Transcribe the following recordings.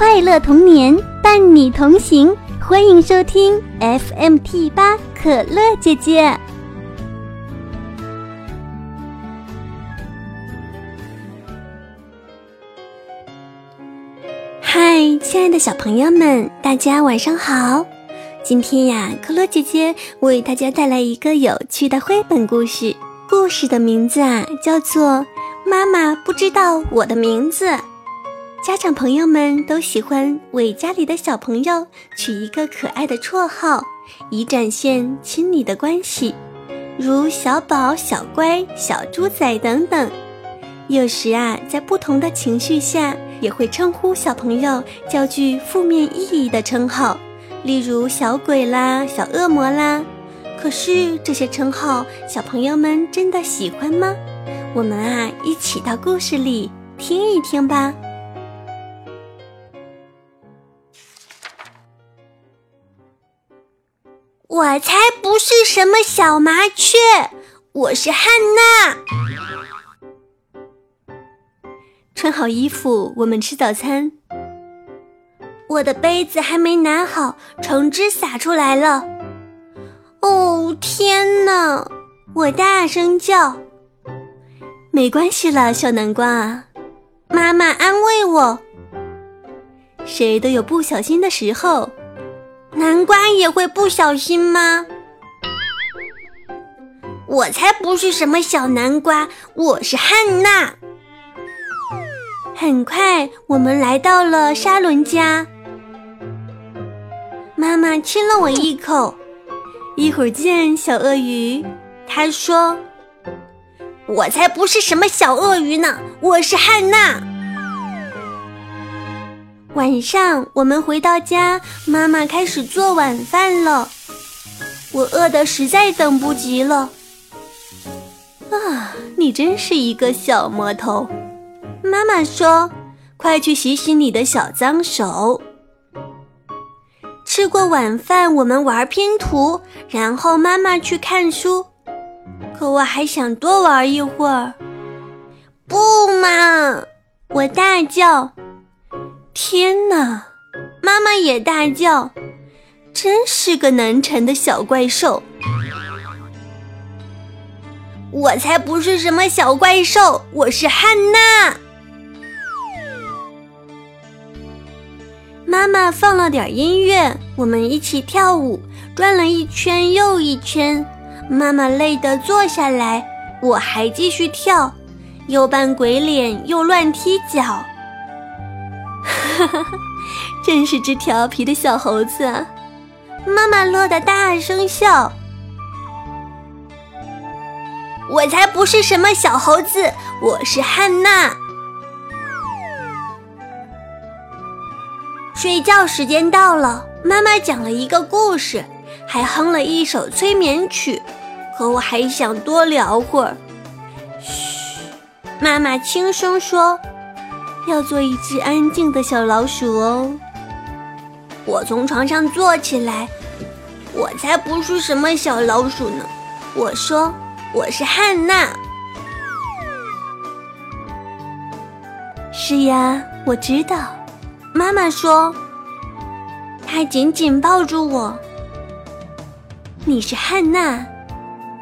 快乐童年伴你同行，欢迎收听 FMT 八可乐姐姐。嗨，亲爱的小朋友们，大家晚上好！今天呀，可乐姐姐为大家带来一个有趣的绘本故事，故事的名字啊叫做《妈妈不知道我的名字》。家长朋友们都喜欢为家里的小朋友取一个可爱的绰号，以展现亲昵的关系，如小宝、小乖、小猪仔等等。有时啊，在不同的情绪下，也会称呼小朋友叫具负面意义的称号，例如小鬼啦、小恶魔啦。可是这些称号，小朋友们真的喜欢吗？我们啊，一起到故事里听一听吧。我才不是什么小麻雀，我是汉娜。穿好衣服，我们吃早餐。我的杯子还没拿好，橙汁洒出来了。哦天哪！我大声叫。没关系了，小南瓜。妈妈安慰我。谁都有不小心的时候。南瓜也会不小心吗？我才不是什么小南瓜，我是汉娜。很快，我们来到了沙伦家。妈妈亲了我一口。一会儿见，小鳄鱼。他说：“我才不是什么小鳄鱼呢，我是汉娜。”晚上，我们回到家，妈妈开始做晚饭了。我饿得实在等不及了。啊，你真是一个小魔头！妈妈说：“快去洗洗你的小脏手。”吃过晚饭，我们玩拼图，然后妈妈去看书。可我还想多玩一会儿。不嘛！我大叫。天哪！妈妈也大叫，真是个难缠的小怪兽。我才不是什么小怪兽，我是汉娜。妈妈放了点音乐，我们一起跳舞，转了一圈又一圈。妈妈累得坐下来，我还继续跳，又扮鬼脸，又乱踢脚。哈哈，真是只调皮的小猴子啊！妈妈乐得大声笑。我才不是什么小猴子，我是汉娜。睡觉时间到了，妈妈讲了一个故事，还哼了一首催眠曲。可我还想多聊会儿。嘘，妈妈轻声说。要做一只安静的小老鼠哦。我从床上坐起来，我才不是什么小老鼠呢。我说我是汉娜。是呀，我知道。妈妈说，她紧紧抱住我。你是汉娜，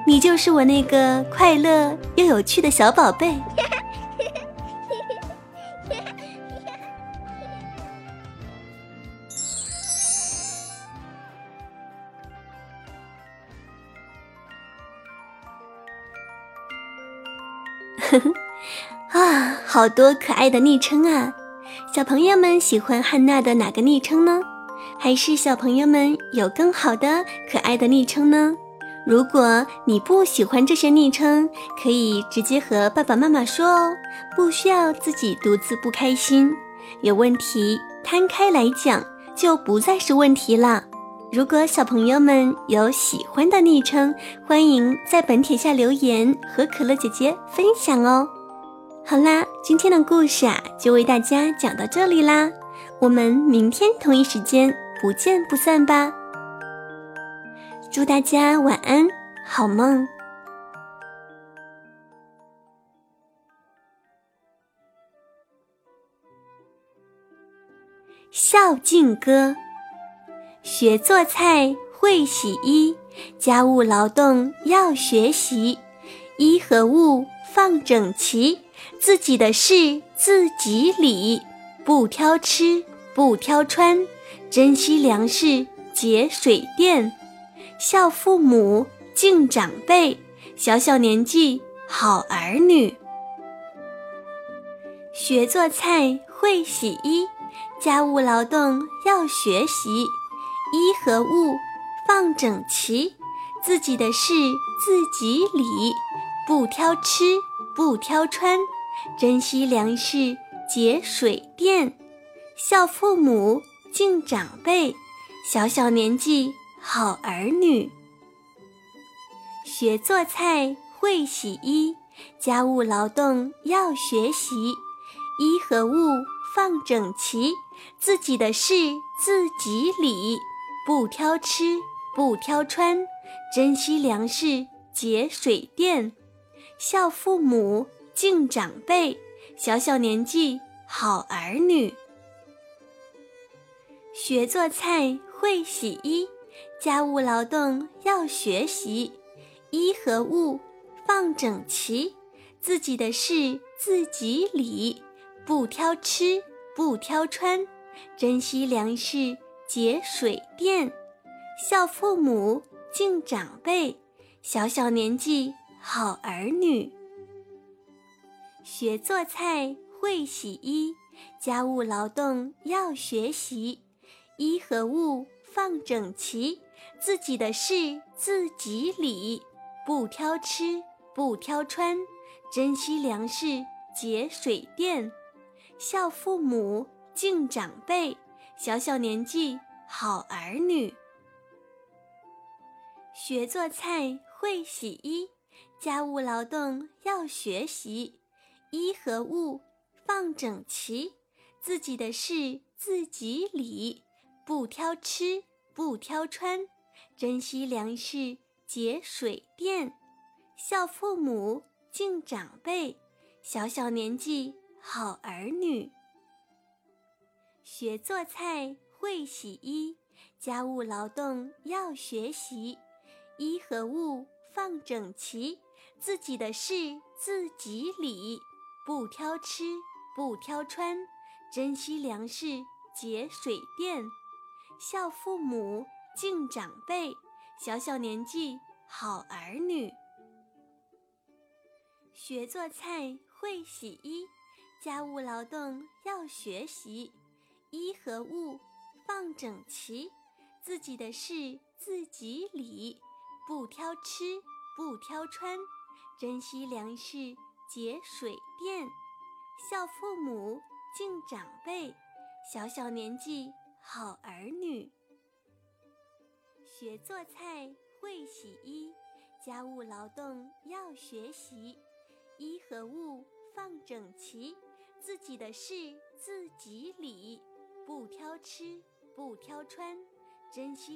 你就是我那个快乐又有趣的小宝贝。呵 呵啊，好多可爱的昵称啊！小朋友们喜欢汉娜的哪个昵称呢？还是小朋友们有更好的可爱的昵称呢？如果你不喜欢这些昵称，可以直接和爸爸妈妈说哦，不需要自己独自不开心。有问题摊开来讲，就不再是问题了。如果小朋友们有喜欢的昵称，欢迎在本帖下留言和可乐姐姐分享哦。好啦，今天的故事啊，就为大家讲到这里啦。我们明天同一时间不见不散吧。祝大家晚安，好梦。孝敬歌。学做菜，会洗衣，家务劳动要学习。衣和物放整齐，自己的事自己理，不挑吃，不挑穿，珍惜粮食，节水电。孝父母，敬长辈，小小年纪好儿女。学做菜，会洗衣，家务劳动要学习。衣和物放整齐，自己的事自己理，不挑吃，不挑穿，珍惜粮食，节水电。孝父母，敬长辈，小小年纪。好儿女，学做菜，会洗衣，家务劳动要学习。衣和物放整齐，自己的事自己理，不挑吃，不挑穿，珍惜粮食，节水电。孝父母，敬长辈，小小年纪好儿女。学做菜，会洗衣。家务劳动要学习，衣和物放整齐，自己的事自己理，不挑吃，不挑穿，珍惜粮食，节水电。孝父母，敬长辈，小小年纪好儿女。学做菜，会洗衣，家务劳动要学习，衣和物放整齐。自己的事自己理，不挑吃，不挑穿，珍惜粮食，节水电。孝父母，敬长辈，小小年纪好儿女。学做菜，会洗衣，家务劳动要学习。衣和物放整齐，自己的事自己理，不挑吃，不挑穿。珍惜粮食，节水电，孝父母，敬长辈，小小年纪好儿女。学做菜，会洗衣，家务劳动要学习。衣和物放整齐，自己的事自己理，不挑吃，不挑穿，珍惜粮食，节水电。孝父母。敬长辈，小小年纪好儿女。学做菜，会洗衣，家务劳动要学习。衣和物放整齐，自己的事自己理，不挑吃，不挑穿，珍惜粮食，节水电。孝父母，敬长辈，小小年纪好儿女。学做菜，会洗衣，家务劳动要学习。衣和物放整齐，自己的事自己理，不挑吃，不挑穿，珍惜。